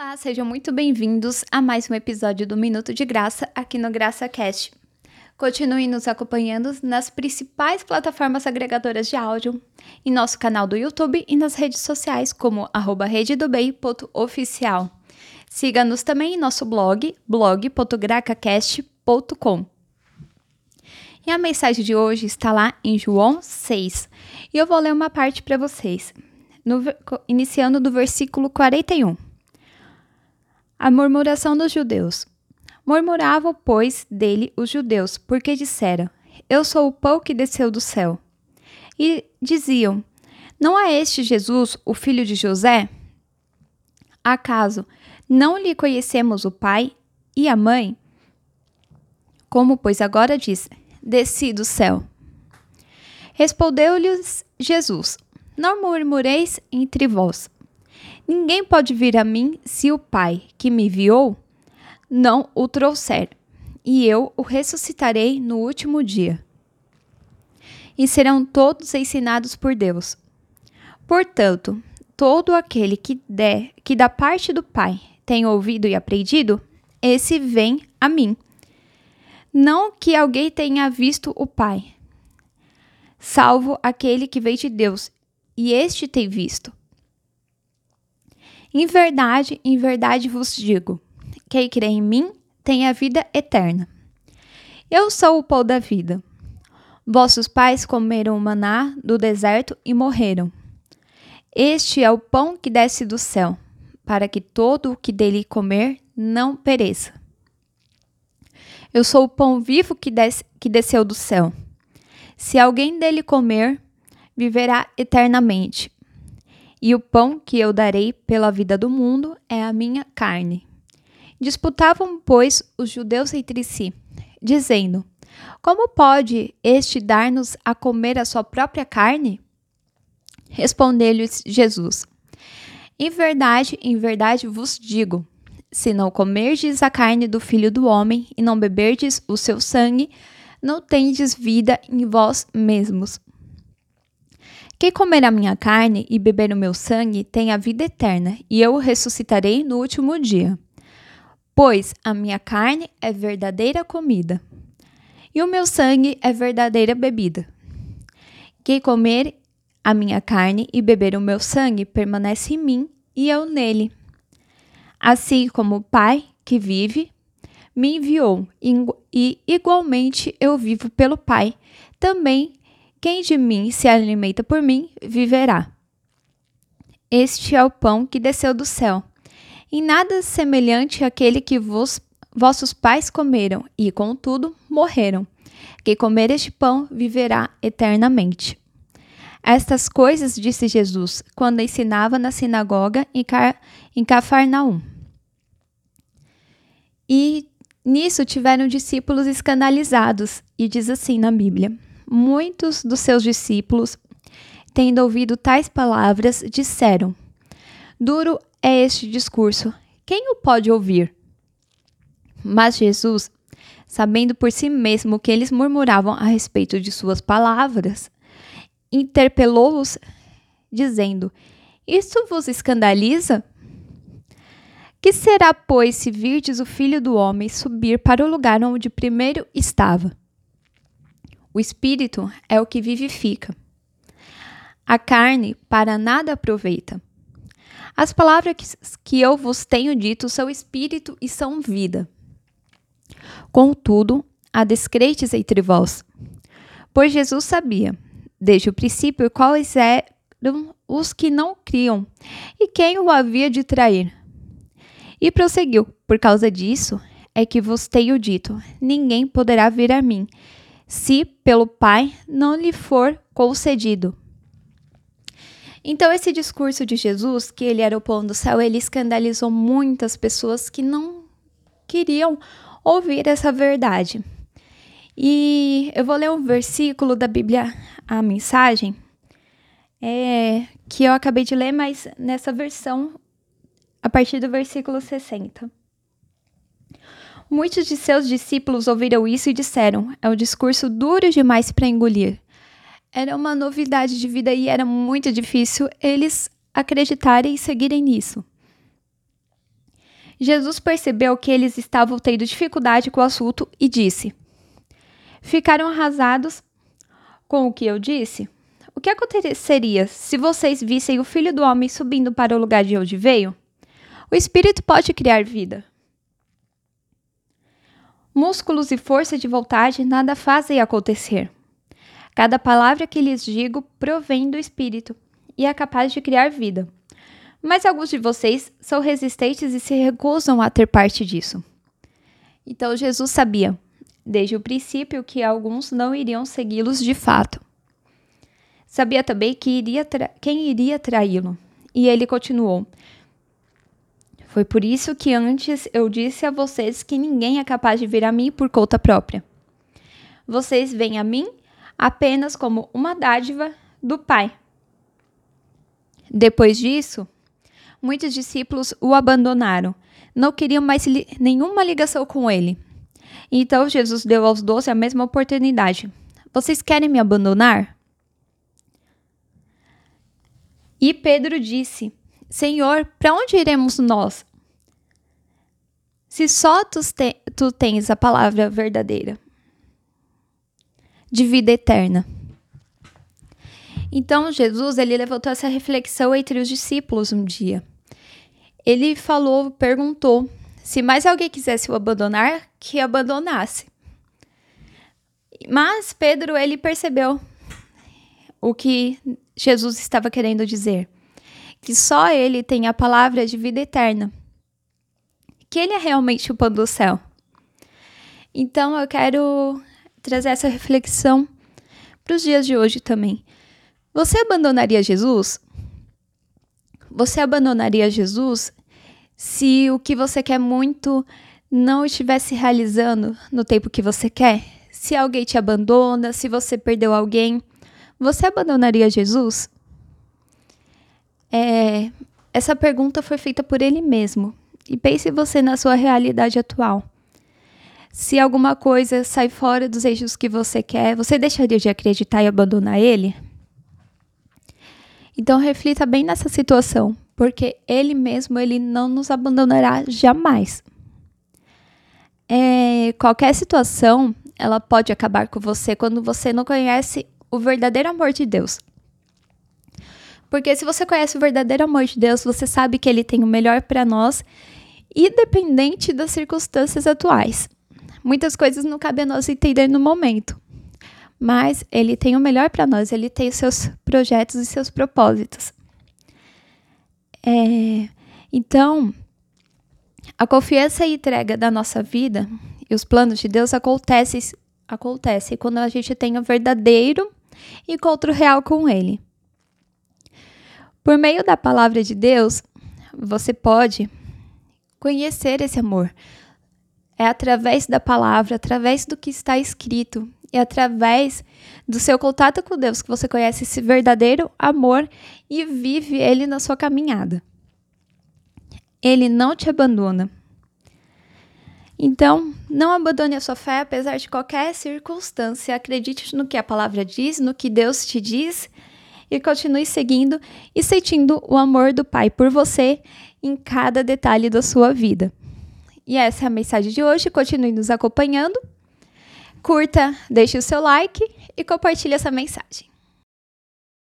Olá, sejam muito bem-vindos a mais um episódio do Minuto de Graça aqui no GraçaCast. Continue nos acompanhando nas principais plataformas agregadoras de áudio, em nosso canal do YouTube e nas redes sociais como rededobei.oficial. Siga-nos também em nosso blog, blog.gracacast.com. E a mensagem de hoje está lá em João 6, e eu vou ler uma parte para vocês, no, iniciando do versículo 41. A murmuração dos judeus. Murmuravam, pois, dele os judeus, porque disseram: Eu sou o pão que desceu do céu. E diziam: Não é este Jesus, o filho de José? Acaso não lhe conhecemos o pai e a mãe? Como, pois, agora diz: Desci do céu. Respondeu-lhes Jesus: Não murmureis entre vós. Ninguém pode vir a mim se o Pai que me enviou não o trouxer, e eu o ressuscitarei no último dia. E serão todos ensinados por Deus. Portanto, todo aquele que der, que da parte do Pai tem ouvido e aprendido, esse vem a mim. Não que alguém tenha visto o Pai, salvo aquele que veio de Deus, e este tem visto. Em verdade, em verdade vos digo: quem crê em mim tem a vida eterna. Eu sou o pão da vida. Vossos pais comeram maná do deserto e morreram. Este é o pão que desce do céu, para que todo o que dele comer não pereça. Eu sou o pão vivo que, que desceu do céu. Se alguém dele comer, viverá eternamente. E o pão que eu darei pela vida do mundo é a minha carne. Disputavam, pois, os judeus entre si, dizendo: Como pode este dar-nos a comer a sua própria carne? Respondeu-lhes Jesus: Em verdade, em verdade vos digo: se não comerdes a carne do filho do homem e não beberdes o seu sangue, não tendes vida em vós mesmos. Quem comer a minha carne e beber o meu sangue tem a vida eterna, e eu o ressuscitarei no último dia pois a minha carne é verdadeira comida e o meu sangue é verdadeira bebida. Quem comer a minha carne e beber o meu sangue permanece em mim e eu nele. Assim como o Pai que vive me enviou e igualmente eu vivo pelo Pai, também quem de mim se alimenta por mim viverá. Este é o pão que desceu do céu em nada semelhante àquele que vos, vossos pais comeram e, contudo, morreram. Quem comer este pão viverá eternamente. Estas coisas disse Jesus quando ensinava na sinagoga em, Car em Cafarnaum. E nisso tiveram discípulos escandalizados, e diz assim na Bíblia: Muitos dos seus discípulos, tendo ouvido tais palavras, disseram: Duro é este discurso? Quem o pode ouvir? Mas Jesus, sabendo por si mesmo que eles murmuravam a respeito de suas palavras, interpelou-os, dizendo: Isto vos escandaliza? Que será, pois, se virdes o filho do homem subir para o lugar onde primeiro estava? O espírito é o que vivifica. A carne para nada aproveita. As palavras que eu vos tenho dito são espírito e são vida. Contudo, há descrentes entre vós. Pois Jesus sabia, desde o princípio, quais eram os que não criam e quem o havia de trair. E prosseguiu: Por causa disso é que vos tenho dito: ninguém poderá vir a mim, se pelo Pai não lhe for concedido. Então, esse discurso de Jesus, que ele era o pão do céu, ele escandalizou muitas pessoas que não queriam ouvir essa verdade. E eu vou ler um versículo da Bíblia, a mensagem, é, que eu acabei de ler, mas nessa versão, a partir do versículo 60. Muitos de seus discípulos ouviram isso e disseram: É um discurso duro demais para engolir era uma novidade de vida e era muito difícil eles acreditarem e seguirem nisso. Jesus percebeu que eles estavam tendo dificuldade com o assunto e disse: Ficaram arrasados com o que eu disse? O que aconteceria se vocês vissem o filho do homem subindo para o lugar de onde veio? O espírito pode criar vida. Músculos e força de vontade nada fazem acontecer. Cada palavra que lhes digo provém do espírito e é capaz de criar vida mas alguns de vocês são resistentes e se recusam a ter parte disso. Então Jesus sabia, desde o princípio, que alguns não iriam segui-los de fato. Sabia também que iria quem iria traí-lo. E ele continuou: Foi por isso que antes eu disse a vocês que ninguém é capaz de vir a mim por conta própria. Vocês vêm a mim apenas como uma dádiva do Pai. Depois disso, muitos discípulos o abandonaram. Não queriam mais li nenhuma ligação com ele. Então Jesus deu aos doze a mesma oportunidade. Vocês querem me abandonar? E Pedro disse: Senhor, para onde iremos nós? Se só tu, te tu tens a palavra verdadeira de vida eterna. Então Jesus ele levantou essa reflexão entre os discípulos um dia. Ele falou, perguntou se mais alguém quisesse o abandonar, que abandonasse. Mas Pedro ele percebeu o que Jesus estava querendo dizer, que só ele tem a palavra de vida eterna, que ele é realmente o pão do céu. Então eu quero trazer essa reflexão para os dias de hoje também. Você abandonaria Jesus? Você abandonaria Jesus se o que você quer muito não estivesse realizando no tempo que você quer? Se alguém te abandona, se você perdeu alguém, você abandonaria Jesus? É, essa pergunta foi feita por ele mesmo. E pense você na sua realidade atual. Se alguma coisa sai fora dos eixos que você quer, você deixaria de acreditar e abandonar ele? Então reflita bem nessa situação, porque ele mesmo ele não nos abandonará jamais. É, qualquer situação ela pode acabar com você quando você não conhece o verdadeiro amor de Deus. Porque se você conhece o verdadeiro amor de Deus, você sabe que ele tem o melhor para nós, independente das circunstâncias atuais. Muitas coisas não cabem a nós entender no momento mas ele tem o melhor para nós, ele tem os seus projetos e seus propósitos. É, então, a confiança e entrega da nossa vida e os planos de Deus acontecem acontece quando a gente tem o verdadeiro encontro real com Ele. Por meio da palavra de Deus, você pode conhecer esse amor. É através da palavra, através do que está escrito, e através do seu contato com Deus que você conhece esse verdadeiro amor e vive ele na sua caminhada. Ele não te abandona. Então, não abandone a sua fé apesar de qualquer circunstância. Acredite no que a palavra diz, no que Deus te diz e continue seguindo e sentindo o amor do Pai por você em cada detalhe da sua vida. E essa é a mensagem de hoje. Continue nos acompanhando curta, deixe o seu like e compartilhe essa mensagem.